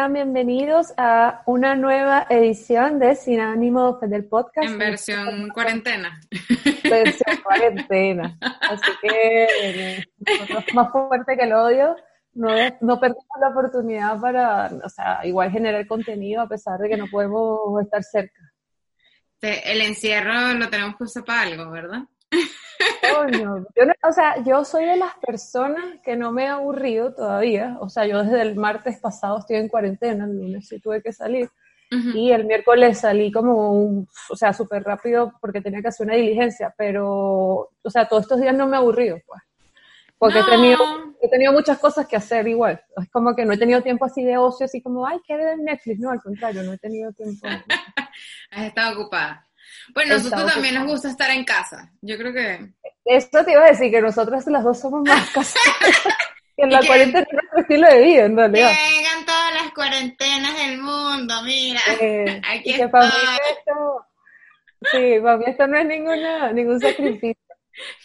sean bienvenidos a una nueva edición de Sin Ánimo del Podcast. En versión cuarentena. Versión cuarentena. Así que nosotros más fuerte que el odio, no, no perdemos la oportunidad para, o sea, igual generar contenido a pesar de que no podemos estar cerca. El encierro lo tenemos que usar para algo, ¿verdad? Yo o sea, yo soy de las personas que no me he aburrido todavía. O sea, yo desde el martes pasado estoy en cuarentena, el lunes sí tuve que salir. Y el miércoles salí como, un, o sea, súper rápido porque tenía que hacer una diligencia. Pero, o sea, todos estos días no me he aburrido, pues. Porque he, tenido, he tenido muchas cosas que hacer igual. Es como que no he tenido tiempo así de ocio, así como, ay, ¿qué ver Netflix? No, al contrario, no he tenido tiempo. Has estado ocupada. Bueno, nosotros también nos gusta estar en casa. Yo creo que... Esto te iba a decir, que nosotras las dos somos más casadas. que en la cuarentena es nuestro estilo de vida, en realidad. Que vengan todas las cuarentenas del mundo, mira. Eh, Aquí está. Para mí esto, sí, para mí esto no es ninguna, ningún sacrificio.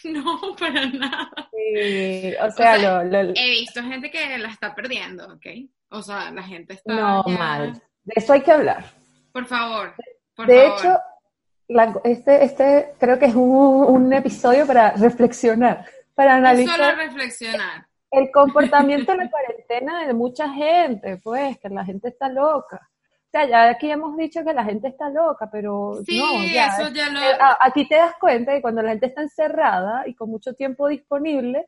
No, para nada. Sí, o sea, lo, lo, he visto gente que la está perdiendo, ¿ok? O sea, la gente está. No, mal. De eso hay que hablar. Por favor. Por de favor. hecho, este, este creo que es un, un, episodio para reflexionar, para analizar. Solo reflexionar. El comportamiento en la cuarentena de mucha gente, pues, que la gente está loca. O sea, ya aquí hemos dicho que la gente está loca, pero sí, no, ya. Eso ya lo... Aquí te das cuenta que cuando la gente está encerrada y con mucho tiempo disponible,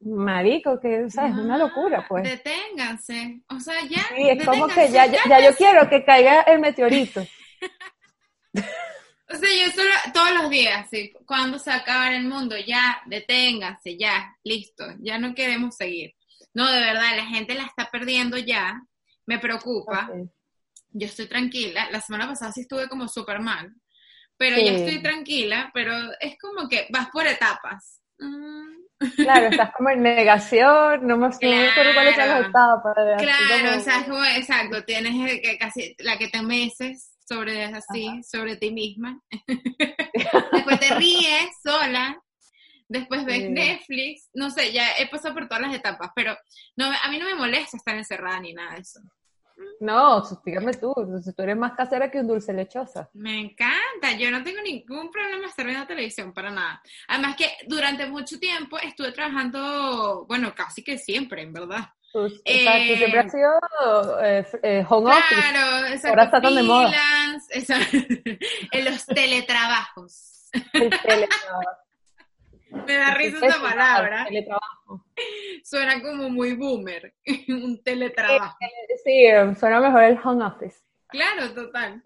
marico, que ¿sabes? es una locura, pues. Deténganse. O sea, ya. Sí, es como que ya, ya, ya yo quiero que caiga el meteorito. O sea, yo solo, todos los días, ¿sí? cuando se acaba el mundo, ya, deténganse, ya, listo, ya no queremos seguir. No, de verdad, la gente la está perdiendo ya, me preocupa. Okay. Yo estoy tranquila, la semana pasada sí estuve como súper mal, pero sí. ya estoy tranquila, pero es como que vas por etapas. Mm. Claro, estás como en negación, no me claro, acuerdo cuáles son las etapas. Claro, o sea, es como, exacto, tienes que casi la que te meses, sobre así, Ajá. sobre ti misma. después te ríes sola, después ves sí. Netflix, no sé, ya he pasado por todas las etapas, pero no, a mí no me molesta estar encerrada ni nada de eso. No, dígame tú, tú eres más casera que un dulce lechosa. Me encanta, yo no tengo ningún problema estar viendo televisión, para nada. Además que durante mucho tiempo estuve trabajando, bueno, casi que siempre, en verdad. Pues, eh, tú siempre has sido eh, eh, home office. Exacto. Ahora está tan de moda. Eso, en los teletrabajos. El teletrabajo. Me da risa esa palabra. Teletrabajo. Suena como muy boomer, un teletrabajo. Sí, suena mejor el home office. Claro, total.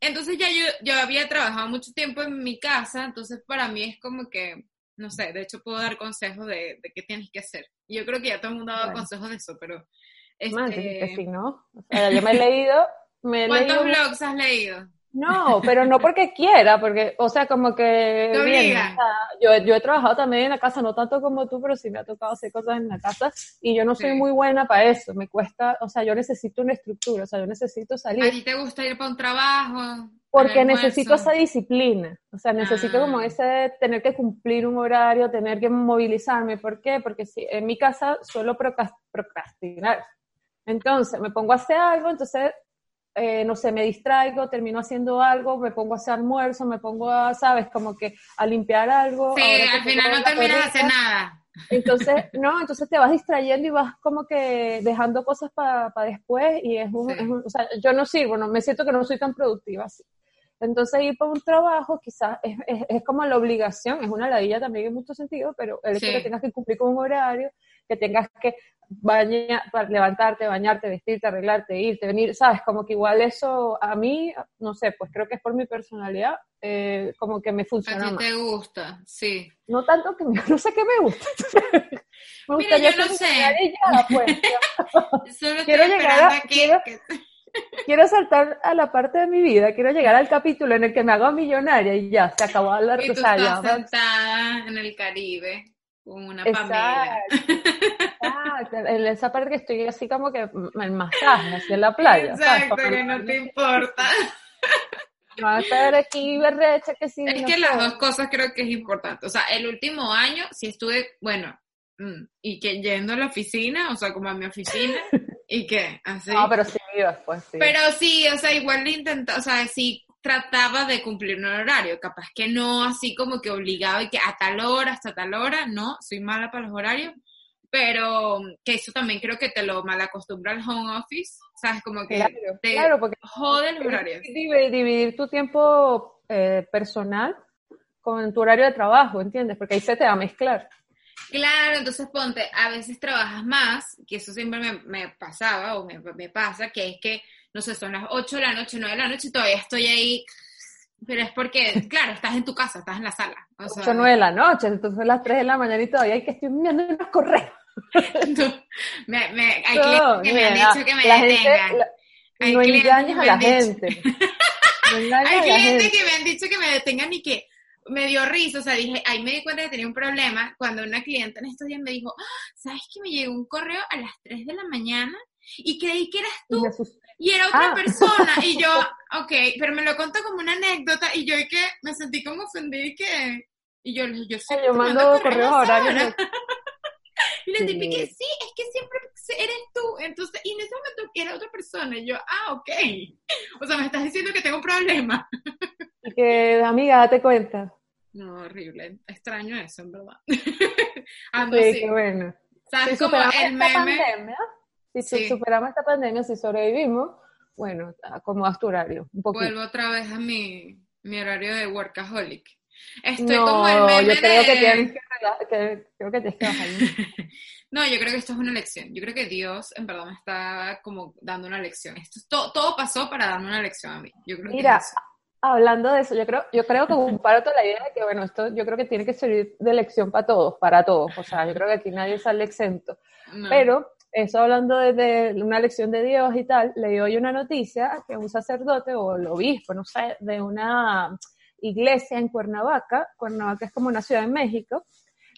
Entonces ya yo, yo había trabajado mucho tiempo en mi casa, entonces para mí es como que, no sé, de hecho puedo dar consejos de, de qué tienes que hacer. Yo creo que ya todo el mundo ha dado bueno. consejos de eso, pero... Este... Que sí, ¿no? O sea, yo me he leído... Me he ¿Cuántos leído... blogs has leído? No, pero no porque quiera, porque, o sea, como que... Te bien, o sea, yo, yo he trabajado también en la casa, no tanto como tú, pero sí me ha tocado hacer cosas en la casa y yo no soy Sí. muy buena para eso, me cuesta, o sea, yo necesito una estructura, o sea, yo necesito ¿A salir ti te gusta ir para un trabajo? porque necesito esa disciplina, o sea, necesito Ah. como ese tener que cumplir un horario, tener que movilizarme, ¿por qué? Porque si en mi casa suelo procras- procrastinar, entonces me pongo a hacer algo, entonces eh, no sé, me distraigo, termino haciendo algo, me pongo a hacer almuerzo, me pongo a, sabes, como que a limpiar algo. Sí, al final no terminas de hacer nada. Entonces, no, entonces te vas distrayendo y vas como que dejando cosas para pa después y es un, Sí. es un- o sea, yo no sirvo, no, me siento que no soy tan productiva así. Entonces ir por un trabajo quizás es, es, es como la obligación, es una ladilla también en muchos sentidos, pero el hecho Sí. de que tengas que cumplir con un horario, que tengas que baña, levantarte, bañarte, vestirte, arreglarte, irte, venir, sabes, como que igual eso a mí, no sé, pues creo que es por mi personalidad, eh, como que me A funciona ti más. te gusta, sí. No tanto que me, no sé qué me gusta. me Mira, yo no sé. ya, pues. Solo Quiero estoy llegar a- a que, quiero- que- quiero saltar a la parte de mi vida, quiero llegar al capítulo en el que me hago millonaria y ya, se acabó la y tú o sea, ya, estás sentada en el Caribe con una Exacto. Pamela. Exacto, en esa parte que estoy así como que en masaje, así en la playa. ¿sabes? Exacto, que no te importa. No va a estar aquí berrecha que sí. Es no que sé. las dos cosas creo que es importante. O sea, el último año sí estuve, bueno, mm, y que yendo a la oficina, o sea, como a mi oficina, ¿Y qué? ¿Así? No, pero sí después, sí. Pero sí, o sea, igual lo intentó, o sea, sí trataba de cumplir un horario, capaz que no así como que obligado y que a tal hora, hasta tal hora, no, soy mala para los horarios, pero que eso también creo que te lo malacostumbra el home office, ¿sabes? Como que te claro, porque jode los horarios. Dividir tu tiempo eh, personal con tu horario de trabajo, ¿entiendes? Porque ahí se te va a mezclar. Claro, entonces ponte, a veces trabajas más, que eso siempre me, pasaba o me, me, pasa, que es que, no sé, son las 8 de la noche, 9 de la noche y todavía estoy ahí, pero es porque, claro, estás en tu casa, estás en la sala. O 8 9 de la noche, entonces las 3 de la mañana y todavía hay que estoy enviando unos correos. me, me, hay clientes que me han dicho que me detengan. no engañes a la gente. hay clientes que me han dicho que me detengan y que me dio risa, o sea, dije, ahí me di cuenta que tenía un problema cuando una clienta en estos días me dijo, ah, ¿sabes que me llegó un correo a las 3 de la mañana? Y creí que eras tú. Y era otra ah. persona. Y yo, ok, pero me lo contó como una anécdota y yo y que me sentí como ofendida y que... Y yo, yo, sí, yo mando correos horarios. y le dije que sí, es que siempre eres tú. Entonces, y en ese momento era otra persona. Y yo, ah, ok. O sea, me estás diciendo que tengo un problema. Y que, amiga, date cuenta. No, horrible. Extraño eso, en verdad. sí, qué bueno. si superamos esta pandemia, si superamos esta pandemia, si sobrevivimos, bueno, como a tu horario. Un Vuelvo otra vez a mi, mi horario de workaholic. Estoy como el meme yo creo que tienes que, creo que tienes que bajar. no, yo creo que esto es una lección. Yo creo que Dios en verdad me está como dando una lección. Esto todo, todo pasó para darme una lección a mí. Yo creo Mira, Hablando de eso, yo creo, yo creo que comparto la idea de que, bueno, esto yo creo que tiene que servir de lección para todos, para todos. O sea, yo creo que aquí nadie sale exento. Pero, eso hablando de, una lección de Dios y tal, leí hoy una noticia que un sacerdote o el obispo, no sé, de una iglesia en Cuernavaca, Cuernavaca es como una ciudad en México,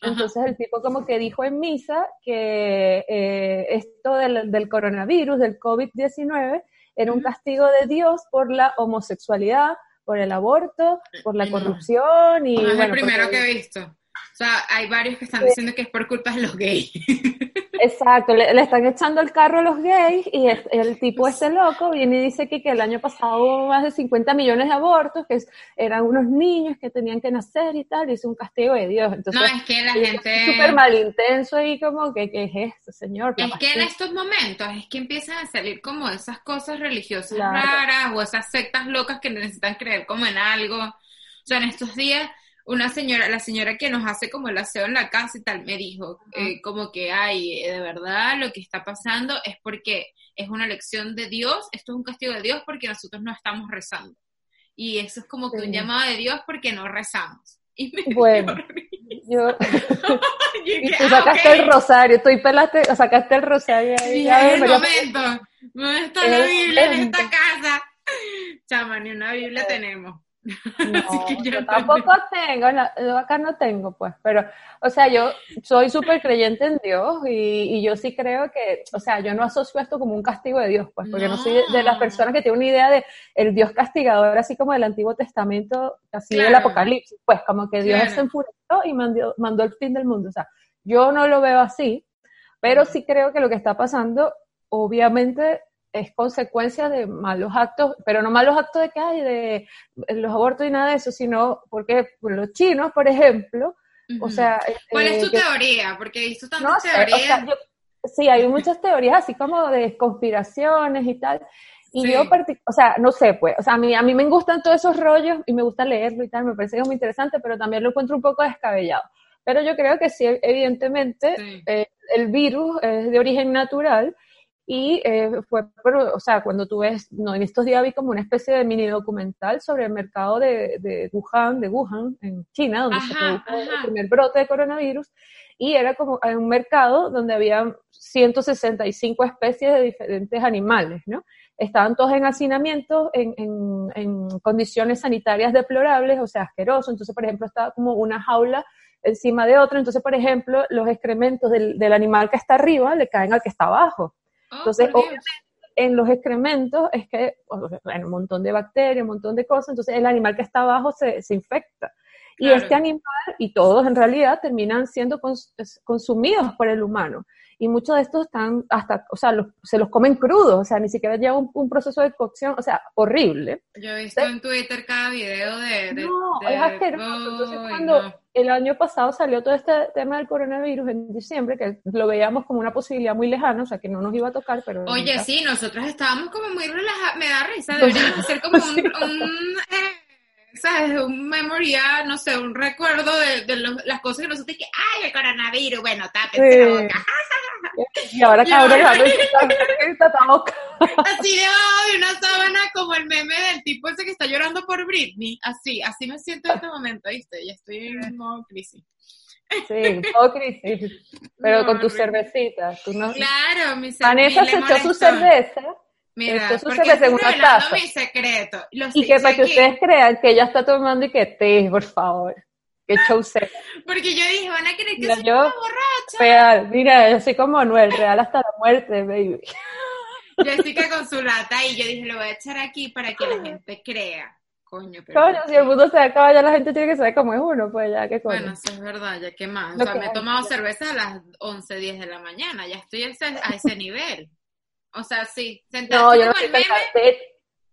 entonces el tipo como que dijo en misa que eh, esto del, del coronavirus, del COVID-19, era un castigo de Dios por la homosexualidad, por el aborto, por la corrupción y... es el primero que he visto. Sea, hay varios que están diciendo que es por culpa de los gays. Exacto, le, están echando el carro a los gays y el, tipo ese loco viene y dice que, que, el año pasado hubo más de 50 millones de abortos, que eran unos niños que tenían que nacer y tal, y es un castigo de Dios. Entonces, no, es que la gente... Es súper malintenso y como que, ¿qué es esto, señor? Es que en estos momentos es que empiezan a salir como esas cosas religiosas raras o esas sectas locas que necesitan creer como en algo. O sea, en estos días una señora, la señora que nos hace como el aseo en la casa y tal, me dijo eh, como que, ay, de verdad lo que está pasando es porque es una lección de Dios, esto es un castigo de Dios porque nosotros no estamos rezando. Y eso es como que un llamado de Dios porque no rezamos. Y me bueno, yo... y tú sacaste ah, el rosario, tú y pelaste, sacaste el rosario ahí. el momento, ¿dónde está la Biblia en esta casa? Chama, ni una Biblia tenemos. No, yo, tampoco tengo, yo acá no tengo, pues, pero, o sea, yo soy súper creyente en Dios y, yo sí creo que, o sea, yo no asocio esto como un castigo de Dios, pues, porque no, soy de, las personas que tienen una idea de el Dios castigador, así como del Antiguo Testamento, así del Apocalipsis, pues, como que Dios se enfureció y mandó, mandó el fin del mundo, o sea, yo no lo veo así, pero sí creo que lo que está pasando, obviamente, es consecuencia de malos actos, pero no malos actos de que hay, de los abortos y nada de eso, sino porque los chinos, por ejemplo, o sea... ¿Cuál es tu teoría? Porque he visto tantas teorías. sí, hay muchas teorías así como de conspiraciones y tal. Y yo, o sea, no sé, pues, o sea, a mí, a mí me gustan todos esos rollos y me gusta leerlo y tal, me parece muy interesante, pero también lo encuentro un poco descabellado. Pero yo creo que sí, evidentemente, eh, el virus es de origen natural y eh, fue, pero, o sea, cuando tú ves, no, en estos días vi como una especie de mini documental sobre el mercado de, de Wuhan, de Wuhan, en China, donde se produjo el primer brote de coronavirus, y era como un mercado donde había 165 especies de diferentes animales, ¿no? Estaban todos en hacinamiento, en, en, en condiciones sanitarias deplorables, o sea, asqueroso. Entonces, por ejemplo, estaba como una jaula encima de otra. Entonces, por ejemplo, los excrementos del, del animal que está arriba le caen al que está abajo. Oh, entonces, obviamente, en los excrementos es que hay un montón de bacterias, un montón de cosas, entonces el animal que está abajo se, se infecta. Y este animal, y todos en realidad, terminan siendo consumidos por el humano. y muchos de estos están hasta, o sea, se los comen crudos, o sea, ni siquiera lleva un, proceso de cocción, o sea, horrible. Yo he visto en Twitter cada video de... no, es asqueroso. Entonces, cuando el año pasado salió todo este tema del coronavirus en diciembre, que lo veíamos como una posibilidad muy lejana, o sea, que no nos iba a tocar, pero... Oye, sí, nosotros estábamos como muy relajados, me da risa, deberíamos hacer como un... Eh, ¿sabes? Un memoria, no sé, un recuerdo de, de las cosas que nosotros que, ay, el coronavirus, bueno, tápense la boca. Y ahora cabrón, boca. Así de una sábana como el meme del tipo ese que está llorando por Britney. Así, así me siento en este momento, ¿viste? Ya estoy en modo crisis. Sí, todo crisis. Pero con tus cervecitas. No... Claro, mi cerveza. Vanessa se echó su cerveza Mira, porque estoy revelando mi secreto. y que para que ustedes crean que ella está tomando y que té, por favor. Que show Porque yo dije, van a creer que soy una borracha. Real, mira, yo soy como Noel, real hasta la muerte, baby. Jessica con su lata y yo dije, lo voy a echar aquí para que la gente crea. Coño, pero. Coño, si el mundo se acaba, ya la gente tiene que saber cómo es uno, pues ya, ¿qué coño? Bueno, eso es verdad, ya qué más. o sea, me he tomado cerveza a las 11, 10 de la mañana, ya estoy a ese nivel. O sea, sí, sentado no, el meme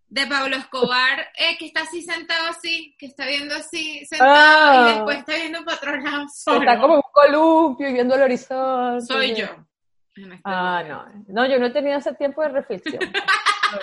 de Pablo Escobar, eh, que está así sentado así, que está viendo así sentado y ah. después está viendo para otro lado Está como un columpio y viendo el horizonte. Soy yo. Este ah, no. No, yo no he tenido ese tiempo de reflexión.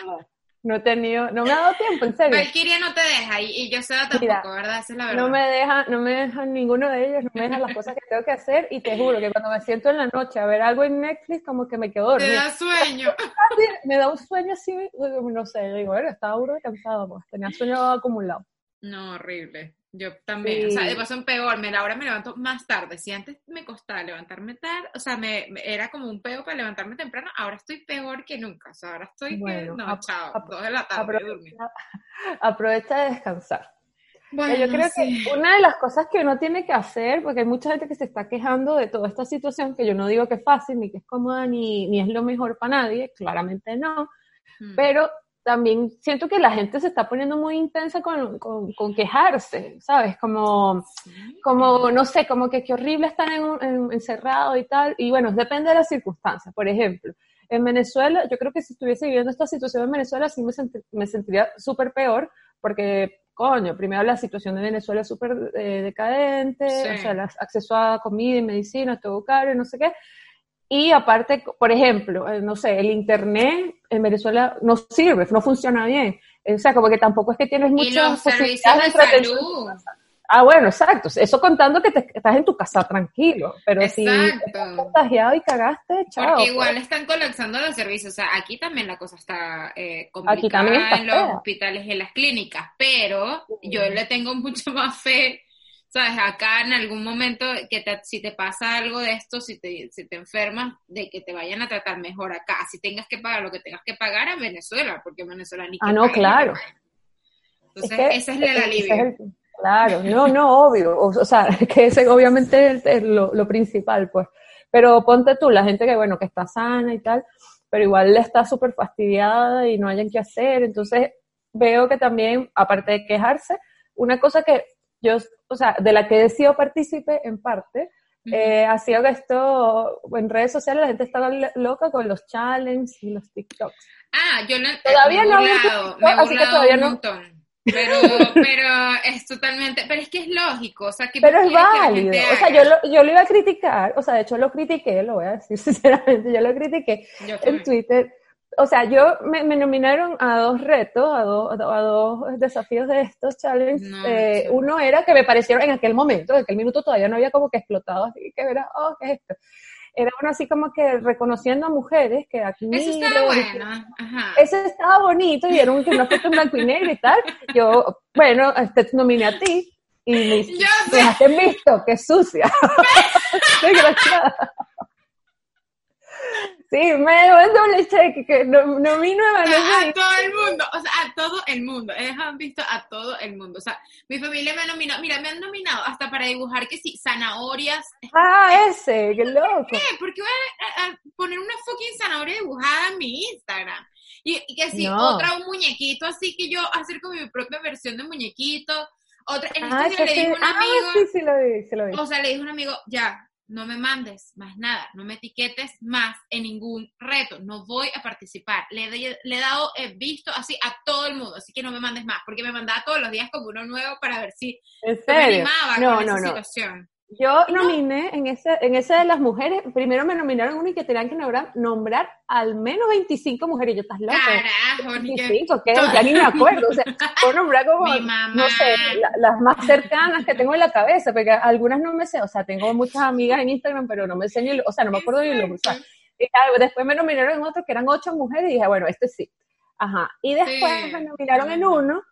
No he tenido, no me ha dado tiempo, en serio. Valkyria no te deja y, yo sé tampoco, ¿verdad? Esa es la verdad. No me deja, no me dejan ninguno de ellos, no me dejan las cosas que tengo que hacer y te juro que cuando me siento en la noche a ver algo en Netflix como que me quedo dormida. Te da sueño. me da un sueño así, no sé, digo, bueno, estaba duro y cansado, pues tenía sueño acumulado. No, horrible. Yo también, o sea, de paso en peor, me, ahora me levanto más tarde. Si antes me costaba levantarme tarde, o sea, me, era como un peo para levantarme temprano, ahora estoy peor que nunca. O sea, ahora estoy bueno, no, chao, dos de la tarde. Aprovecha, aprovecha de descansar. Bueno, yo creo que una de las cosas que uno tiene que hacer, porque hay mucha gente que se está quejando de toda esta situación, que yo no digo que es fácil, ni que es cómoda, ni, ni es lo mejor para nadie, claramente no, hmm. pero también siento que la gente se está poniendo muy intensa con, con, quejarse, ¿sabes? Como, como, no sé, como que qué horrible estar en, encerrado y tal. Y bueno, depende de las circunstancias. Por ejemplo, en Venezuela, yo creo que si estuviese viviendo esta situación en Venezuela, sí me, me sentiría súper peor, porque, coño, primero la situación de Venezuela es súper eh, decadente, o sea, el acceso a comida y medicina, todo caro, no sé qué. Y aparte, por ejemplo, eh, no sé, el Internet en Venezuela no sirve, no funciona bien. O sea, como que tampoco es que tienes muchos servicios de salud. Ah, bueno, exacto. Eso contando que te, estás en tu casa tranquilo. Pero si estás contagiado y cagaste, chao. Porque igual están colapsando los servicios. O sea, aquí también la cosa está eh, complicada en los hospitales y en las clínicas. Pero yo le tengo mucho más fe sabes, acá en algún momento que si te pasa algo de esto, si te, si te enfermas, de que te vayan a tratar mejor acá, si tengas que pagar lo que tengas que pagar a Venezuela, porque Venezuela ni Ah, no, claro. Entonces, ese es el alivio. claro, no, no, obvio, o, sea, que ese obviamente es lo, lo principal, pues. Pero ponte tú, la gente que, bueno, que está sana y tal, pero igual le está súper fastidiada y no hayan qué hacer, entonces veo que también, aparte de quejarse, una cosa que yo, o sea, de la que he sido partícipe en parte, eh, ha sido que esto, en redes sociales la gente estaba loca con los challenges y los TikToks. Ah, yo no, todavía no me he así que todavía un no. montón. Pero, pero es totalmente, pero es que es lógico, o sea, que Pero es válido, o sea, yo lo, yo lo iba a criticar, o sea, de hecho lo critiqué, lo voy a decir sinceramente, yo lo critiqué en Twitter, o sea, yo me, nominaron a dos retos, a, a dos desafíos de estos challenges. Eh, uno era que me parecieron en aquel momento, en aquel minuto todavía no había como que explotado, así que era, oh, ¿qué es esto? Era uno así como que reconociendo a mujeres que aquí. Eso estaba bueno. Ajá. Ese estaba bonito y era un que no fue un blanco y negro y tal. Yo, bueno, te nominé a ti y me, me visto, que sucia. Desgraciada. Sí, me debo el doble cheque, que no, no mi nueva. a todo el mundo, o sea, a todo el mundo. He visto a todo el mundo. O sea, mi familia me ha nominado, mira, me han nominado hasta para dibujar que sí, zanahorias. Ah, ese, qué loco. ¿Por qué? Porque voy a, poner una fucking zanahoria dibujada en mi Instagram. Y, que sí, otra un muñequito, así que yo hacer con mi propia versión de muñequito. Otra, en este ah, le dije a un amigo. Ah, sí, sí lo vi, sí lo vi. O sea, le dije a un amigo, ya, no me mandes más nada, no me etiquetes más en ningún reto, no voy a participar. Le, he dado he visto así a todo el mundo, así que no me mandes más, porque me mandaba todos los días como uno nuevo para ver si me no, con no, esa situación. Yo nominé en ese, en ese de las mujeres, primero me nominaron uno y que tenían que nombrar, nombrar al menos 25 mujeres. Yo, ¿estás loca? Carajo, 25, ¿qué? Ya ni me acuerdo. O sea, puedo nombrar como, no sé, las más cercanas que tengo en la cabeza, porque algunas no me sé. O sea, tengo muchas amigas en Instagram, pero no me sé ni, o sea, no me acuerdo ni lo usar. Y después me nominaron en otro que eran ocho mujeres y dije, bueno, este sí. Ajá. Y después me nominaron en uno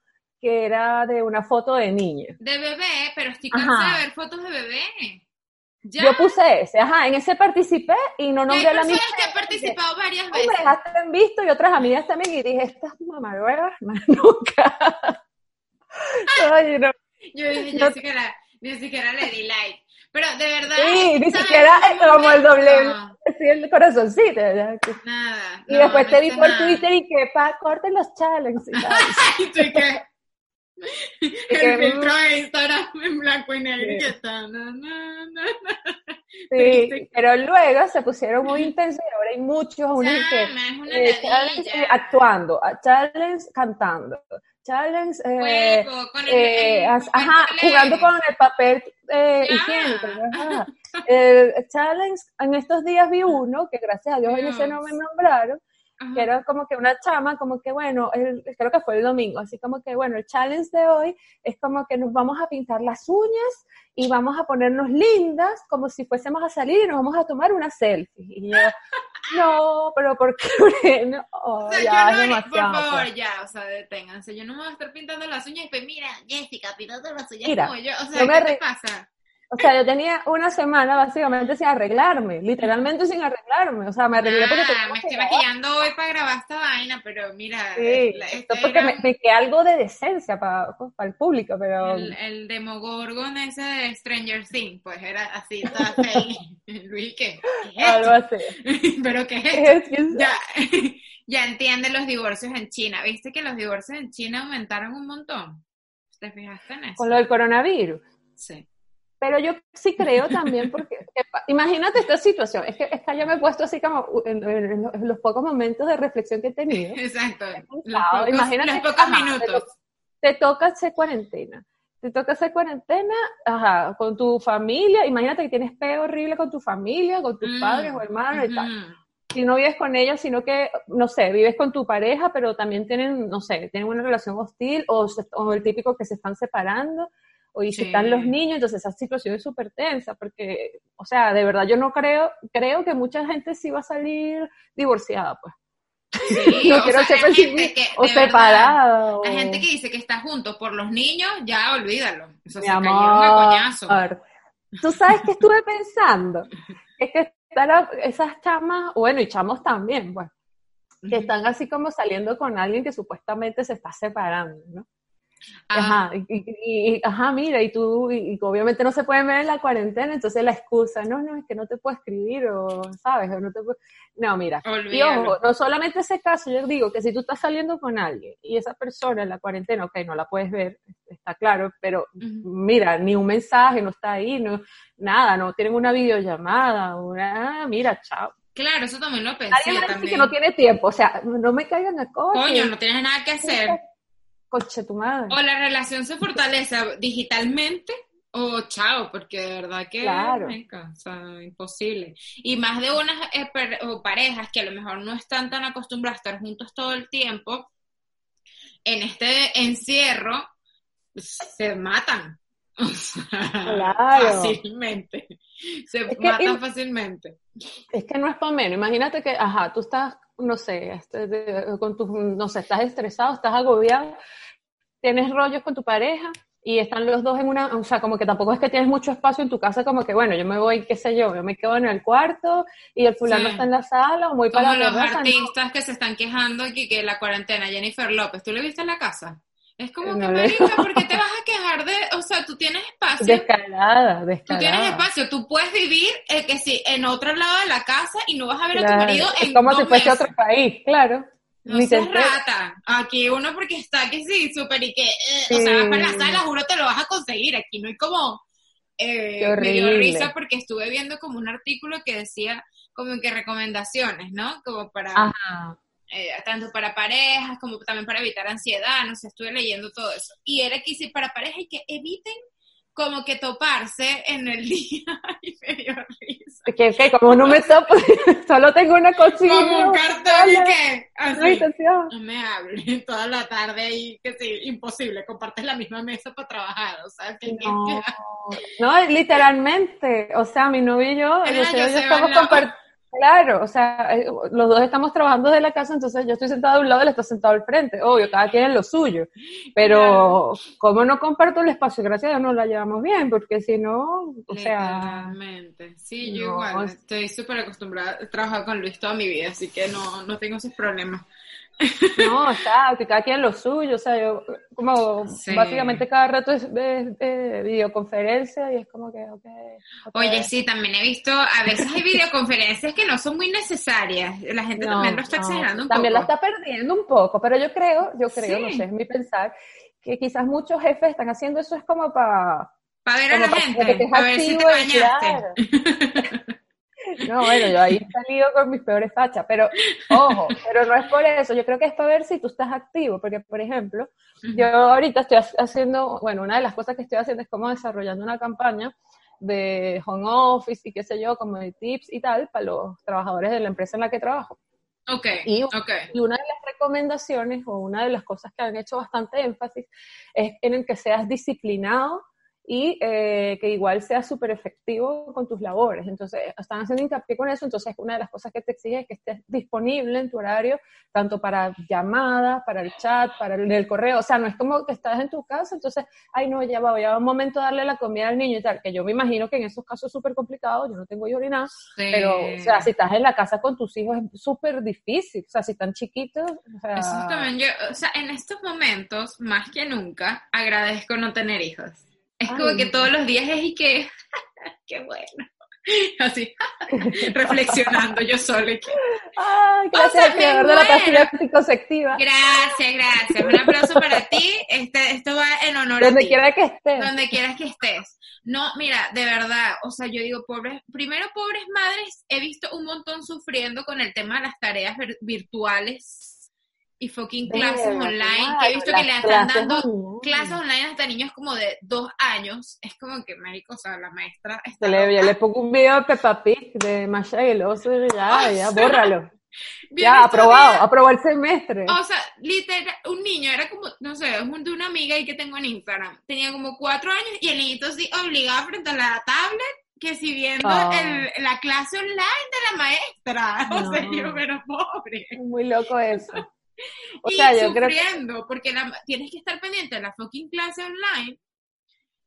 que era de una foto de niña. De bebé, pero estoy cansada de ver fotos de bebé. Yo puse ese, ajá, en ese participé y no nombré a la misma. que he participado varias veces. Me dejaste visto y otras amigas también y dije, estas mamaruevas, nunca. Ay, no. Yo dije, ni, siquiera, ni siquiera le di like. Pero de verdad. Sí, ni siquiera como el doble, sí, el corazoncito. Nada. Y después te vi por Twitter y que, pa, corten los challenges. Y, y tú que. El filtro de Instagram en blanco y negro que está. sí, pero luego se pusieron muy intensos y ahora hay muchos, unos que eh, challenge actuando, challenge cantando, challenge eh, con el, eh, ajá, jugando con el papel eh, higiénico. challenge, en estos días vi uno que gracias a Dios en ese no me nombraron, que era como que una chama, como que bueno, el, creo que fue el domingo, así como que bueno, el challenge de hoy es como que nos vamos a pintar las uñas y vamos a ponernos lindas como si fuésemos a salir y nos vamos a tomar una selfie. Y yo, no, pero ¿por qué? No, ya, es demasiado. Por favor, pues". ya, o sea, deténganse. Yo no me voy a estar pintando las uñas y pues mira, Jessica, pintando las uñas como yo. O sea, ¿qué te pasa? O sea, yo tenía una semana básicamente sin arreglarme, literalmente sin arreglarme. O sea, me arreglé porque ah, me estoy maquillando hoy para grabar esta vaina, pero mira. Sí, esto porque me, me quedé algo de decencia para, pues, para el público, pero. El, el demogorgon ese de Stranger Things, pues era así, toda. Luis, ¿qué? ¿Qué Algo así. pero ¿qué es esto? ya, ya entiende los divorcios en China. ¿Viste que los divorcios en China aumentaron un montón? ¿Te fijaste en eso? Con lo del coronavirus. Sí. Pero yo sí creo también, porque imagínate esta situación, es que, es que yo me he puesto así como en, los, pocos momentos de reflexión que he tenido. Exacto, los pocos, imagínate, los pocos minutos. Te, toca hacer cuarentena, te toca hacer cuarentena ajá, con tu familia, imagínate que tienes peo horrible con tu familia, con tus mm, padres o hermanos y tal. Si no vives con ellos, sino que, no sé, vives con tu pareja, pero también tienen, no sé, tienen una relación hostil o, o el típico que se están separando o y si están los niños, entonces esa situación es súper tensa, porque, o sea, de verdad yo no creo, creo que mucha gente sí va a salir divorciada, pues. Sí, no o quiero sea, ser que, o separada. La gente que dice que está junto por los niños, ya olvídalo. Eso Mi se amor, a coñazo. Tú sabes que estuve pensando, es que están esas chamas, bueno, y chamos también, pues, que están así como saliendo con alguien que supuestamente se está separando, ¿no? Ajá, y, ajá, mira, y tú, y, obviamente no se puede ver en la cuarentena, entonces la excusa, no, no, es que no te puedo escribir, o, ¿sabes? O no, te no, mira, y ojo, no solamente ese caso, yo digo que si tú estás saliendo con alguien y esa persona en la cuarentena, ok, no la puedes ver, está claro, pero mira, ni un mensaje no está ahí, no, nada, no tienen una videollamada, una, ah, mira, chao. Claro, eso también lo pensé. Alguien dice que no tiene tiempo, o sea, no me caigan a cosas. Coño, no tienes nada que hacer coche tu madre. O la relación se fortalece digitalmente o chao, porque de verdad que claro. o sea, imposible. Y más de unas eh, parejas que a lo mejor no están tan acostumbradas a estar juntos todo el tiempo, en este encierro se matan. Claro. Fácilmente. Se matan fácilmente. Es que no es para menos. Imagínate que, ajá, tú estás, no sé, este, con tu, no sé, estás estresado, estás agobiado tienes rollos con tu pareja y están los dos en una, o sea, como que tampoco es que tienes mucho espacio en tu casa, como que bueno, yo me voy, qué sé yo, yo me quedo en el cuarto y el fulano está en la sala o muy para los artistas que se están quejando aquí que la cuarentena, Jennifer López, ¿tú le viste en la casa? Es como que, marica, ¿por qué te vas a quejar de, o sea, tú tienes espacio? Descarada, descarada. Tú tienes espacio, tú puedes vivir, eh, que sí, en otro lado de la casa y no vas a ver a tu marido en Es como si fuese otro país, claro. No seas rata. Aquí uno porque está que sí, súper y que, eh, o sea, vas para la sala, juro te lo vas a conseguir. Aquí no hay como, eh, me dio risa porque estuve viendo como un artículo que decía como que recomendaciones, ¿no? Como para... Eh, tanto para parejas como también para evitar ansiedad, no sé, estuve leyendo todo eso. Y era que si para parejas y que eviten como que toparse en el día y me dio risa. Que, que como no me topo, solo tengo una cocina. Como un cartón y que así, no me hable toda la tarde y que sí, imposible, compartes la misma mesa para trabajar, o sea, que no, no, literalmente, o sea, mi novio y yo, yo, yo estamos compartiendo Claro, o sea, eh, los dos estamos trabajando desde la casa, entonces yo estoy sentado de un lado, él está sentado al frente. Obvio, cada quien en lo suyo. Pero, como no comparto el espacio? Gracias a Dios nos la llevamos bien, porque si no, o sea. Sí, yo igual, estoy súper acostumbrada a trabajar con Luis toda mi vida, así que no, no tengo esos problemas. No, está, que cada quien lo suyo, o sea, yo como básicamente cada rato es, videoconferencia y es como que, okay, Oye, sí, también he visto, a veces hay videoconferencias que no son muy necesarias, la gente también lo está exagerando un poco. También la está perdiendo un poco, pero yo creo, yo creo, no sé, es mi pensar, que quizás muchos jefes están haciendo eso es como para... Para ver a la gente, a ver si te bañaste. No, bueno, yo ahí he salido con mis peores fachas, pero ojo, pero no es por eso, yo creo que es para ver si tú estás activo, porque por ejemplo, yo ahorita estoy haciendo, bueno, una de las cosas que estoy haciendo es como desarrollando una campaña de home office y qué sé yo, como de tips y tal, para los trabajadores de la empresa en la que trabajo. Ok, y, okay. y una de las recomendaciones o una de las cosas que han hecho bastante énfasis es en el que seas disciplinado y eh, que igual sea súper efectivo con tus labores. Entonces, están haciendo hincapié con eso, entonces una de las cosas que te exige es que estés disponible en tu horario, tanto para llamadas, para el chat, para el, correo, o sea, no es como que estás en tu casa, entonces, ay no, ya va, voy a un momento darle la comida al niño y tal, que yo me imagino que en esos casos es súper complicado, yo no tengo yo ni nada, pero, o sea, si estás en la casa con tus hijos es súper difícil, o sea, si están chiquitos, o sea... Exactamente, yo, o sea, en estos momentos, más que nunca, agradezco no tener hijos. Es como que todos los días es y que, qué bueno. Así, reflexionando yo sola. Ay, gracias, de la pastilla psicoceptiva. Gracias, gracias. Un aplauso para ti. Este, esto va en honor Donde a ti. quiera que estés. Donde quieras que estés. No, mira, de verdad, o sea, yo digo, pobres, primero pobres madres, he visto un montón sufriendo con el tema de las tareas virtuales y fucking clases online, que he visto que le están dando clases online hasta niños como de dos años. Es como que, marico, o sea, la maestra está le, le pongo un video de Peppa Pig de Masha y el oso, ya, ya, bórralo. ya, aprobado, aprobó el semestre. O sea, literal, un niño era como, no sé, de una amiga ahí que tengo en Instagram. Tenía como cuatro años y el niñito sí obligado frente a la tablet que si viendo ah. el, la clase online de la maestra. O sea, yo, pero pobre. Muy loco eso. O y sea, yo sufriendo, creo porque tienes que estar pendiente de la fucking clase online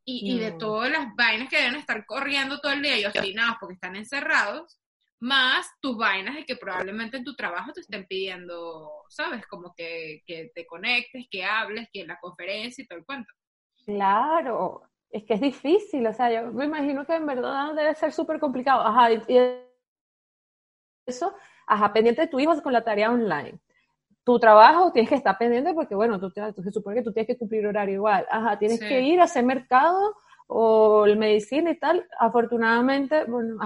y, de todas las vainas que deben estar corriendo todo el día y obstinados porque están encerrados, más tus vainas de que probablemente en tu trabajo te estén pidiendo, ¿sabes? Como que, que te conectes, que hables, que en la conferencia y todo el cuento. Claro, es que es difícil, o sea, yo me imagino que en verdad debe ser súper complicado. Ajá, y eso, ajá, pendiente de tu hijo con la tarea online tu trabajo tienes que estar pendiente porque, bueno, tú, se supone que tú tienes que cumplir horario igual. Ajá, tienes que ir a hacer mercado o el medicina y tal. Afortunadamente, bueno,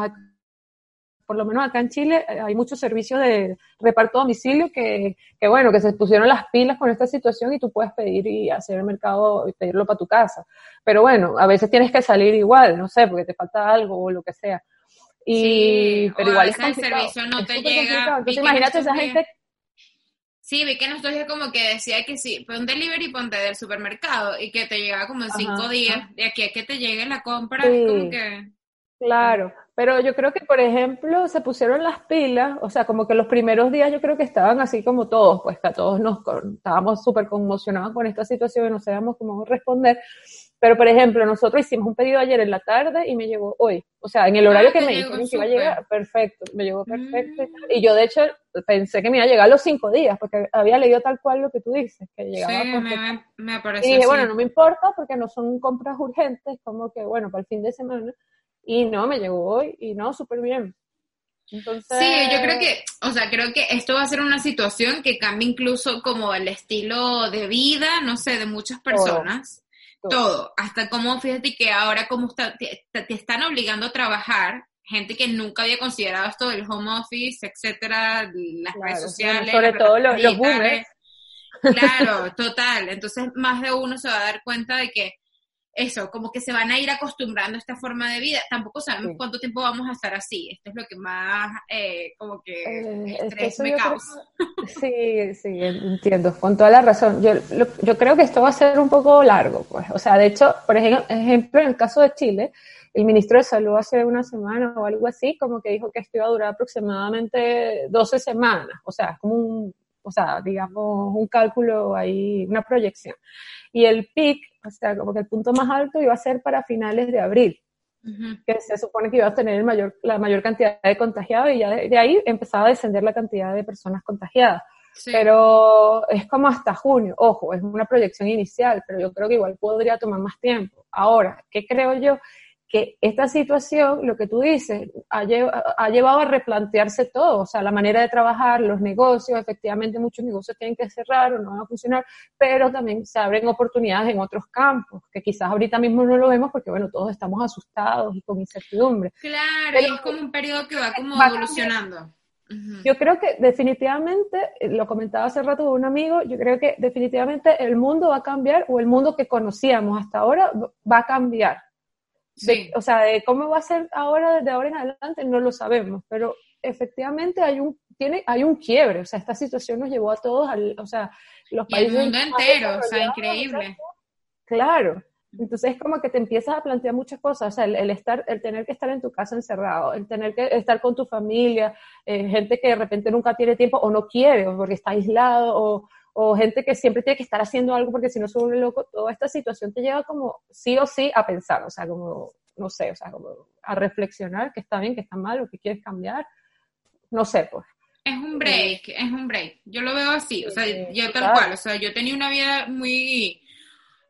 por lo menos acá en Chile eh, hay muchos servicios de reparto a domicilio que, que, bueno, que se pusieron las pilas con esta situación y tú puedes pedir y hacer el mercado y pedirlo para tu casa. Pero bueno, a veces tienes que salir igual, no sé, porque te falta algo o lo que sea. Y, pero igual es el servicio no te llega. Entonces imagínate esa gente Sí, vi que en estos días como que decía que sí, fue un delivery ponte del supermercado y que te llegaba como en cinco días, de aquí a que te llegue la compra, como que... Claro, pero yo creo que, por ejemplo, se pusieron las pilas, o sea, como que los primeros días yo creo que estaban así como todos, pues que a todos nos estábamos súper conmocionados con esta situación y no sabíamos cómo responder, pero, por ejemplo, nosotros hicimos un pedido ayer en la tarde y me llegó hoy. O sea, en el horario ah, que me dijeron que iba a llegar, perfecto, me llegó perfecto. Mm. Y, yo, de hecho, pensé que me iba a llegar los cinco días, porque había leído tal cual lo que tú dices, que llegaba sí, me, me Y dije, bueno, no me importa porque no son compras urgentes, como que, bueno, para el fin de semana. Y no, me llegó hoy y no, súper bien. Entonces... Sí, yo creo que, o sea, creo que esto va a ser una situación que cambie incluso como el estilo de vida, no sé, de muchas personas todo. Hasta como, fíjate que ahora como está, te, están obligando a trabajar, gente que nunca había considerado esto del home office, etcétera, las redes sociales. Sobre todo los, los boomers. Claro, total. Entonces, más de uno se va a dar cuenta de que eso, como que se van a ir acostumbrando a esta forma de vida. Tampoco sabemos cuánto tiempo vamos a estar así. Esto es lo que más, eh, como que eh, estrés me causa. sí, sí, entiendo, con toda la razón. Yo, yo creo que esto va a ser un poco largo, pues. O sea, de hecho, por ejemplo, en el caso de Chile, el ministro de Salud hace una semana o algo así, como que dijo que esto iba a durar aproximadamente 12 semanas. O sea, como un, o sea, digamos, un cálculo ahí, una proyección. Y el pic, o sea, como que el punto más alto iba a ser para finales de abril, que se supone que iba a tener el mayor, la mayor cantidad de contagiados y ya de, ahí empezaba a descender la cantidad de personas contagiadas. Pero es como hasta junio, ojo, es una proyección inicial, pero yo creo que igual podría tomar más tiempo. Ahora, ¿qué creo yo? Que esta situación, lo que tú dices, ha, llevado a replantearse todo, o sea, la manera de trabajar, los negocios, efectivamente muchos negocios tienen que cerrar o no van a funcionar, pero también se abren oportunidades en otros campos, que quizás ahorita mismo no lo vemos porque, bueno, todos estamos asustados y con incertidumbre. Claro, y es como un periodo que va como evolucionando. Yo creo que definitivamente, lo comentaba hace rato con un amigo, yo creo que definitivamente el mundo va a cambiar o el mundo que conocíamos hasta ahora va a cambiar o sea, de cómo va a ser ahora, desde ahora en adelante, no lo sabemos, pero efectivamente hay un, tiene, hay un quiebre, o sea, esta situación nos llevó a todos, al, o sea, los países... El mundo entero, o sea, increíble. Claro, entonces es como que te empiezas a plantear muchas cosas, o sea, el, estar, el tener que estar en tu casa encerrado, el tener que estar con tu familia, eh, gente que de repente nunca tiene tiempo o no quiere, o porque está aislado, o, o gente que siempre tiene que estar haciendo algo porque si no se vuelve loco, toda esta situación te lleva como sí o sí a pensar, o sea, como, no sé, o sea, como a reflexionar que está bien, que está mal, o que quieres cambiar, no sé, pues. Es un break, es un break. Yo lo veo así, o sea, yo tal cual, o sea, yo tenía una vida muy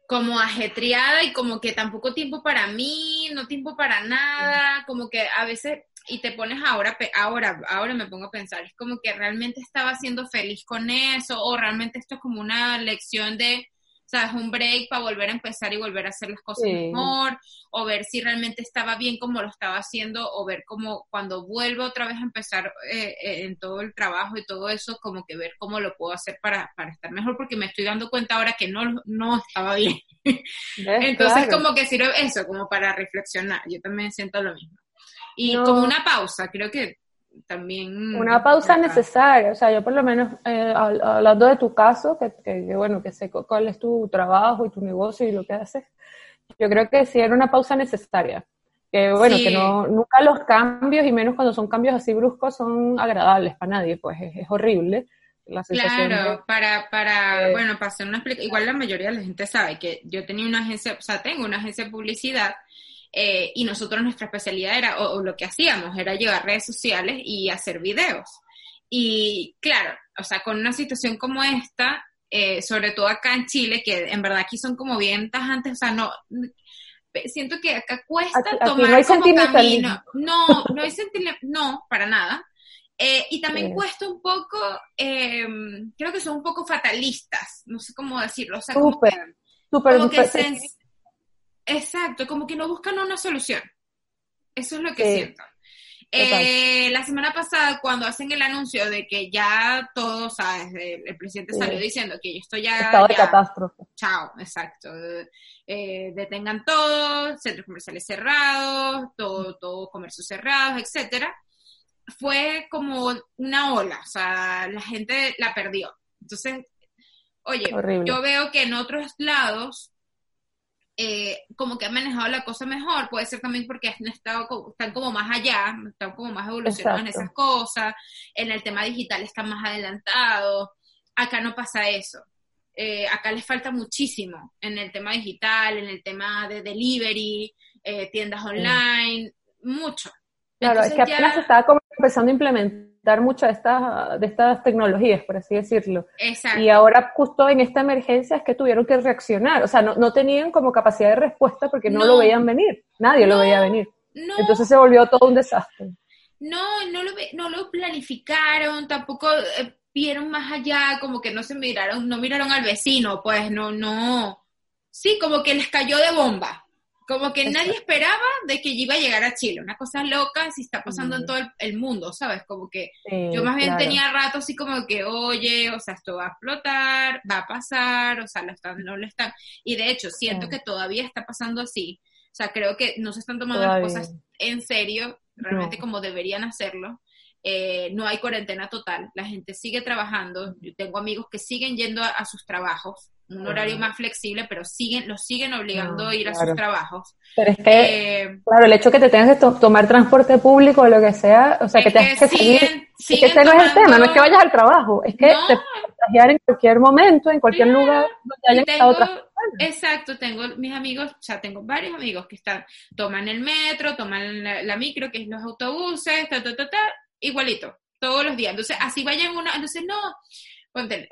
como ajetreada y como que tampoco tiempo para mí, no tiempo para nada, como que a veces y te pones ahora, ahora, ahora me pongo a pensar, es como que realmente estaba siendo feliz con eso, o realmente esto es como una lección de, sabes, un break para volver a empezar y volver a hacer las cosas mejor, o ver si realmente estaba bien como lo estaba haciendo, o ver cómo cuando vuelvo otra vez a empezar eh, eh, en todo el trabajo y todo eso, como que ver cómo lo puedo hacer para, para estar mejor, porque me estoy dando cuenta ahora que no, no estaba bien. Entonces, como que sirve eso, como para reflexionar. Yo también siento lo mismo. Y como una pausa, creo que también... Una pausa necesaria, o sea, yo por lo menos, eh, hablando de tu caso, que, que, bueno, que sé cuál es tu trabajo y tu negocio y lo que haces, yo creo que sí era una pausa necesaria. Que bueno, que no, nunca los cambios, y menos cuando son cambios así bruscos, son agradables para nadie, pues es, horrible. La claro, para, para, eh, bueno, para hacer una explicación, igual la mayoría de la gente sabe que yo tenía una agencia, o sea, tengo una agencia de publicidad eh, y nosotros nuestra especialidad era, o, lo que hacíamos, era llevar redes sociales y hacer videos. Y claro, o sea, con una situación como esta, eh, sobre todo acá en Chile, que en verdad aquí son como bien tajantes, o sea, no, siento que acá cuesta tomar no como camino. No, no hay no, para nada. Eh, y también cuesta un poco, em, creo que son un poco fatalistas, no sé cómo decirlo, o sea, que, como que Exacto, como que no buscan una solución. Eso es lo que siento. Eh, la semana pasada, cuando hacen el anuncio de que ya todos, ¿sabes? El, presidente salió diciendo que esto ya. Estado de catástrofe. Chao, exacto. Eh, detengan todo, centros comerciales cerrados, todo, todo comercios cerrados, etcétera. Fue como una ola, o sea, la gente la perdió. Entonces, oye, yo veo que en otros lados eh, como que han manejado la cosa mejor, puede ser también porque han estado, están como más allá, están como más evolucionados en esas cosas, en el tema digital están más adelantados, acá no pasa eso. Eh, acá les falta muchísimo en el tema digital, en el tema de delivery, eh, tiendas online, mucho. Claro, es que apenas se estaba como empezando a implementar muchas de estas, de estas tecnologías, por así decirlo. Exacto. Y ahora justo en esta emergencia es que tuvieron que reaccionar, o sea, no, no tenían como capacidad de respuesta porque no, lo veían venir, nadie lo veía venir. Entonces se volvió todo un desastre. No, no lo, no lo planificaron, tampoco eh, vieron más allá, como que no se miraron, no miraron al vecino, pues no, no, sí, como que les cayó de bomba. Como que nadie esperaba de que iba a llegar a Chile. Una cosa loca si está pasando en todo el, mundo, ¿sabes? Como que yo más bien tenía rato así como que, oye, o sea, esto va a explotar, va a pasar, o sea, lo están, no lo están. Y de hecho, siento que todavía está pasando así. O sea, creo que no se están tomando las cosas en serio, realmente como deberían hacerlo. Eh, no hay cuarentena total, la gente sigue trabajando, yo tengo amigos que siguen yendo a sus trabajos, un horario más flexible, pero siguen, los siguen obligando a ir a sus trabajos. Pero es que, eh, claro, el hecho que te tengas que tomar transporte público o lo que sea, o sea, que te que, seguir, es que ese no es el tema, no es que vayas al trabajo, es que te puedes contagiar en cualquier momento, en cualquier lugar donde hayan estado otras Exacto, tengo mis amigos, sea, tengo varios amigos que están, toman el metro, toman la, micro, que es los autobuses, ta, ta, ta, ta, igualito, todos los días. Entonces, así vayan una, entonces no,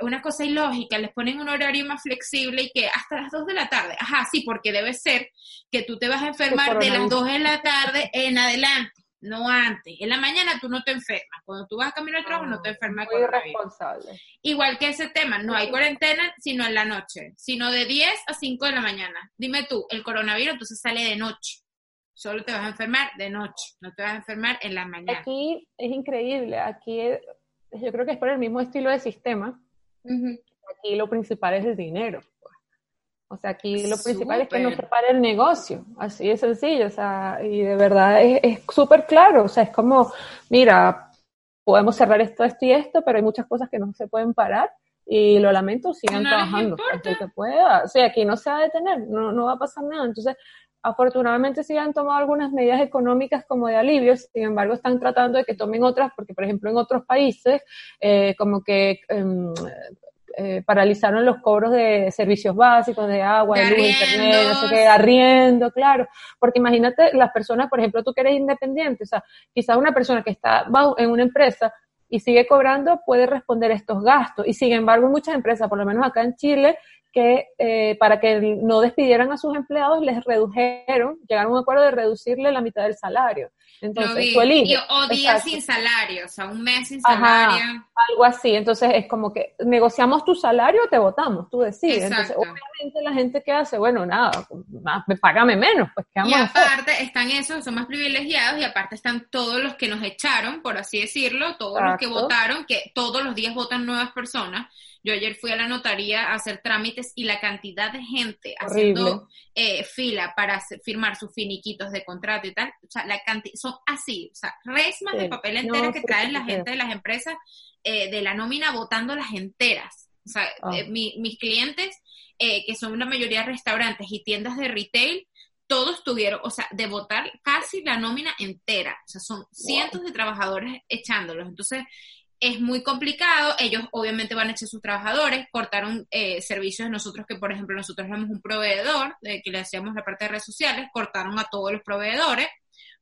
una cosa ilógica, les ponen un horario más flexible y que hasta las 2 de la tarde. Ajá, sí, porque debe ser que tú te vas a enfermar de las 2 de la tarde en adelante, no antes. En la mañana tú no te enfermas. Cuando tú vas a caminar al trabajo no, te enfermas. Muy responsable. Igual que ese tema, no hay cuarentena sino en la noche, sino de 10 a 5 de la mañana. Dime tú, el coronavirus entonces sale de noche. Solo te vas a enfermar de noche, no te vas a enfermar en la mañana. Aquí es increíble, aquí yo creo que es por el mismo estilo de sistema. Aquí lo principal es el dinero. Pues. O sea, aquí lo principal es que no se pare el negocio, así de sencillo, o sea, y de verdad es súper claro, o sea, es como, mira, podemos cerrar esto, esto y esto, pero hay muchas cosas que no se pueden parar y lo lamento, sigan trabajando, hasta que pueda, o sea, aquí no se va a detener, no, no va a pasar nada, entonces Afortunadamente sí han tomado algunas medidas económicas como de alivio, sin embargo están tratando de que tomen otras, porque por ejemplo en otros países eh, como que em, eh, paralizaron los cobros de servicios básicos, de agua, de, luz, internet, no sé qué, arriendo, claro. Porque imagínate las personas, por ejemplo, tú que eres independiente, o sea, quizás una persona que está en una empresa y sigue cobrando puede responder estos gastos. Y sin embargo, muchas empresas, por lo menos acá en Chile, que eh, para que no despidieran a sus empleados les redujeron, llegaron a un acuerdo de reducirle la mitad del salario. Entonces, tú eliges. O días sin salario, o sea, un mes sin salario. algo así. Entonces, es como que negociamos tu salario o te votamos, tú decides. Entonces, obviamente la gente que hace, bueno, nada, págame menos, pues ¿qué Y aparte están esos, son más privilegiados, y aparte están todos los que nos echaron, por así decirlo, todos los que votaron, que todos los días votan nuevas personas. Yo ayer fui a la notaría a hacer trámites y la cantidad de gente haciendo eh, fila para firmar sus finiquitos de contrato y tal, o sea, la cantidad, son así, o sea, resmas de papel entera que traen la gente de las empresas eh, de la nómina votando las enteras. O sea, ah. eh, mis clientes, que son la mayoría restaurantes y tiendas de retail, todos tuvieron, o sea, de votar casi la nómina entera. O sea, son cientos de trabajadores echándolos. Entonces, es muy complicado, ellos obviamente van a echar sus trabajadores, cortaron eh, servicios de nosotros que, por ejemplo, nosotros somos un proveedor, de que le hacíamos la parte de redes sociales, cortaron a todos los proveedores.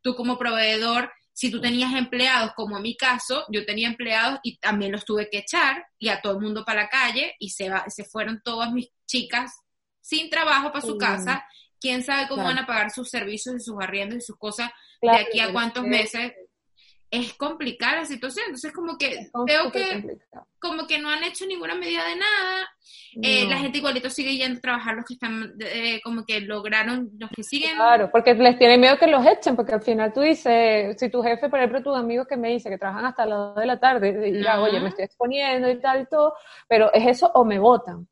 Tú como proveedor, si tú tenías empleados, como en mi caso, yo tenía empleados y también los tuve que echar y a todo el mundo para la calle y se, va, se fueron todas mis chicas sin trabajo para su casa. ¿Quién sabe cómo van a pagar sus servicios y sus arriendos y sus cosas de aquí a cuántos meses? es complicada la situación. Entonces, como que veo que como que no han hecho ninguna medida de nada. Eh, la gente igualito sigue yendo a trabajar los que están, eh, como que lograron, los que siguen. Claro, porque les tiene miedo que los echen, porque al final tú dices, si tu jefe, por ejemplo, tus amigos que me dice que trabajan hasta las 2 de la tarde, y ya, oye, me estoy exponiendo y tal y todo, pero es eso o me votan.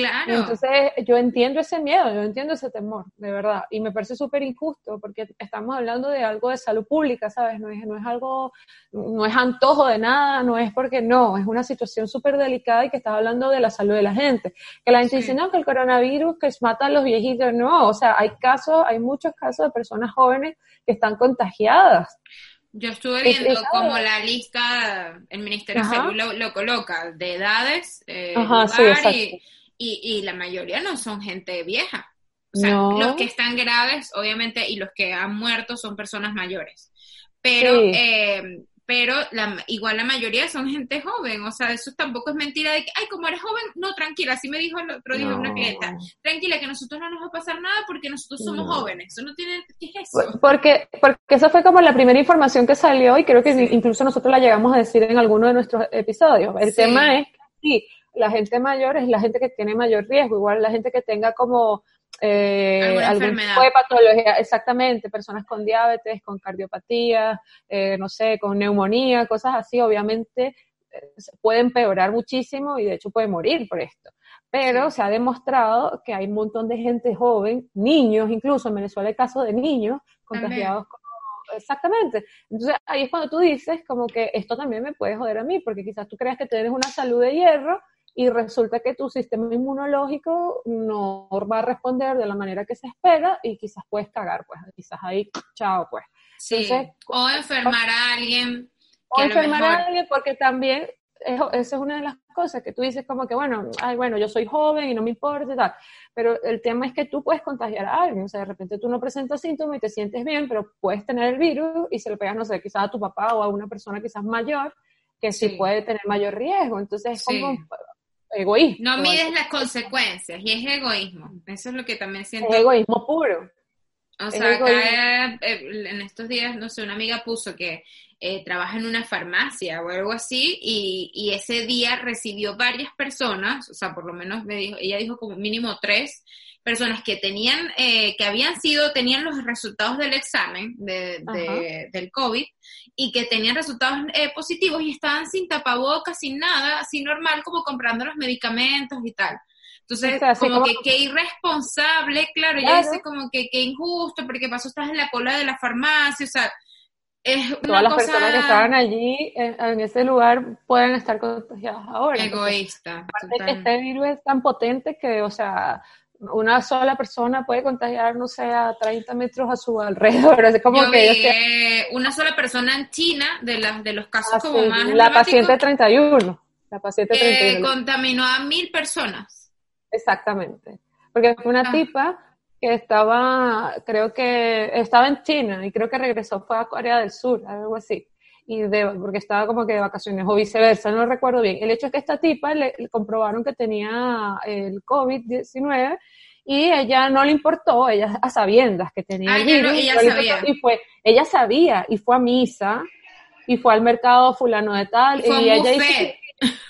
Claro. entonces yo entiendo ese miedo, yo entiendo ese temor, de verdad. Y me parece súper injusto porque estamos hablando de algo de salud pública, ¿sabes? No es, no es algo, no es antojo de nada, no es porque no, es una situación súper delicada y que estás hablando de la salud de la gente. Que la gente dice, no, que el coronavirus que mata a los viejitos, no, o sea, hay casos, hay muchos casos de personas jóvenes que están contagiadas. Yo estuve viendo como la lista, el Ministerio de Salud lo, coloca, de edades, eh, Ajá, sí, y, la mayoría no son gente vieja. O sea, los que están graves, obviamente, y los que han muerto son personas mayores. Pero, eh, pero la, igual la mayoría son gente joven. O sea, eso tampoco es mentira de que, ay, como eres joven, no, tranquila. Así me dijo el otro día una clienta. Tranquila, que a nosotros no nos va a pasar nada porque nosotros somos jóvenes. Eso no tiene, ¿qué es eso? Porque, porque eso fue como la primera información que salió y creo que incluso nosotros la llegamos a decir en alguno de nuestros episodios. El tema es que sí la gente mayor es la gente que tiene mayor riesgo, igual la gente que tenga como eh, algún tipo de patología, exactamente, personas con diabetes, con cardiopatía, eh, no sé, con neumonía, cosas así, obviamente eh, pueden empeorar muchísimo y de hecho puede morir por esto. Pero se ha demostrado que hay un montón de gente joven, niños incluso, en Venezuela hay casos de niños contagiados con exactamente. Entonces ahí es cuando tú dices como que esto también me puede joder a mí, porque quizás tú creas que tienes una salud de hierro y resulta que tu sistema inmunológico no va a responder de la manera que se espera y quizás puedes cagar, pues quizás ahí, chao, pues. Sí. o enfermar a alguien. O enfermar a alguien porque también eso, es una de las cosas que tú dices como que, bueno, ay, bueno, yo soy joven y no me importa y tal, pero el tema es que tú puedes contagiar a alguien, o sea, de repente tú no presentas síntomas y te sientes bien, pero puedes tener el virus y se lo pegas, no sé, quizás a tu papá o a una persona quizás mayor que sí, puede tener mayor riesgo, entonces es como egoísmo. No mides las consecuencias y es egoísmo, eso es lo que también siento. Es egoísmo puro. O sea, acá eh, en estos días, no sé, una amiga puso que eh, trabaja en una farmacia o algo así, y, y, ese día recibió varias personas, o sea, por lo menos me dijo, ella dijo como mínimo tres personas que tenían, eh, que habían sido, tenían los resultados del examen de, del COVID y que tenían resultados eh, positivos y estaban sin tapabocas, sin nada, así normal, como comprando los medicamentos y tal. Entonces, como, que qué irresponsable, claro, ella dice como que qué injusto, porque pasó, estás en la cola de la farmacia, o sea, Todas las personas que estaban allí en, ese lugar pueden estar contagiadas ahora. Egoísta. Aparte que este virus es tan potente que, o sea, una sola persona puede contagiar, no sé, a 30 metros a su alrededor. Es como que una sola persona en China, de, las de los casos ah, como más. La paciente 31. La paciente 31. contaminó a mil personas. Exactamente. Porque fue una ah. tipa que estaba, creo que estaba en China y creo que regresó, fue a Corea del Sur, algo así, y de, porque estaba como que de vacaciones o viceversa, no recuerdo bien. El hecho es que esta tipa le, comprobaron que tenía el COVID-19 y ella no le importó, ella a sabiendas que tenía el virus, ella sabía. y fue, ella sabía y fue a misa y fue al mercado fulano de tal y, ella hizo,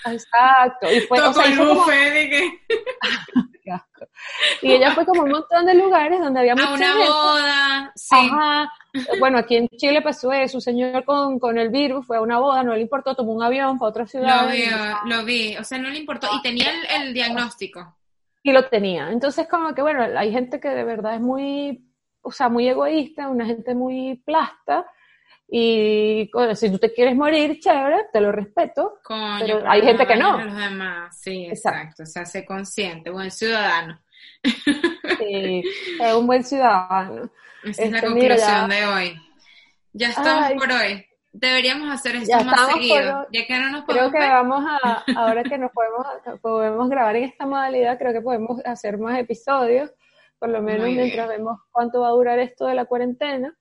exacto y fue o sea, como, de que... Y ella fue como un montón de lugares donde había mucha A una boda, sí. Ajá. Bueno, aquí en Chile pasó eso, un señor con, con el virus fue a una boda, no le importó, tomó un avión para otra ciudad. Lo vi, lo vi, o sea, no le importó, y tenía el, diagnóstico. Y lo tenía. Entonces, como que, bueno, hay gente que de verdad es muy, o sea, muy egoísta, una gente muy plasta, y si tú te quieres morir, chévere, te lo respeto. pero hay gente que no. Los demás. Sí, exacto. O sea, sé consciente, buen ciudadano. Sí, es un buen ciudadano. Esa es la este, conclusión de hoy. Ya estamos por hoy. Deberíamos hacer esto más seguido, ya que no nos podemos Creo que vamos a, ahora que nos podemos, podemos grabar en esta modalidad, creo que podemos hacer más episodios, por lo menos mientras vemos cuánto va a durar esto de la cuarentena.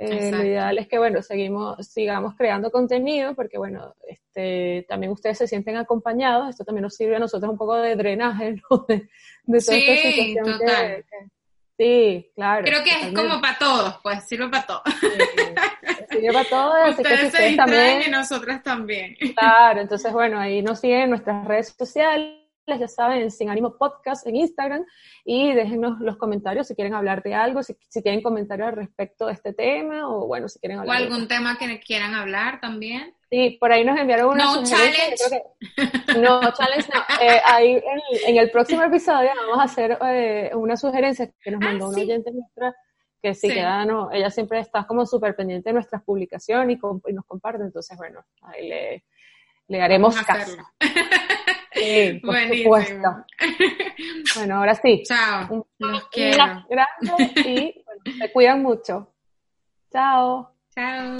Eh, lo ideal es que, bueno, seguimos, sigamos creando contenido porque, bueno, este, también ustedes se sienten acompañados. Esto también nos sirve a nosotros un poco de drenaje, ¿no? De, de toda sí, esta situación total. sí, claro. Creo que es como para todos, pues, sirve para todos. sirve para todos. ustedes que se también. y nosotras también. Claro, entonces, bueno, ahí nos siguen en nuestras redes sociales ya saben, Sin Ánimo Podcast en Instagram y déjenos los comentarios si quieren hablar de algo, si, si tienen comentarios al respecto de este tema o bueno, si quieren hablar. O algún tema que quieran hablar también. Sí, por ahí nos enviaron una no challenge. no, challenge no. Eh, ahí en, el próximo episodio vamos a hacer eh, una sugerencia que nos ah, mandó una oyente nuestra que sí, que no, ella siempre está como súper pendiente de nuestras publicaciones y, nos comparte, entonces bueno, ahí le, le haremos caso. Sí, por supuesto. Bueno, ahora sí. Chao. Un, Gracias y bueno, se cuidan mucho. Chao. Chao.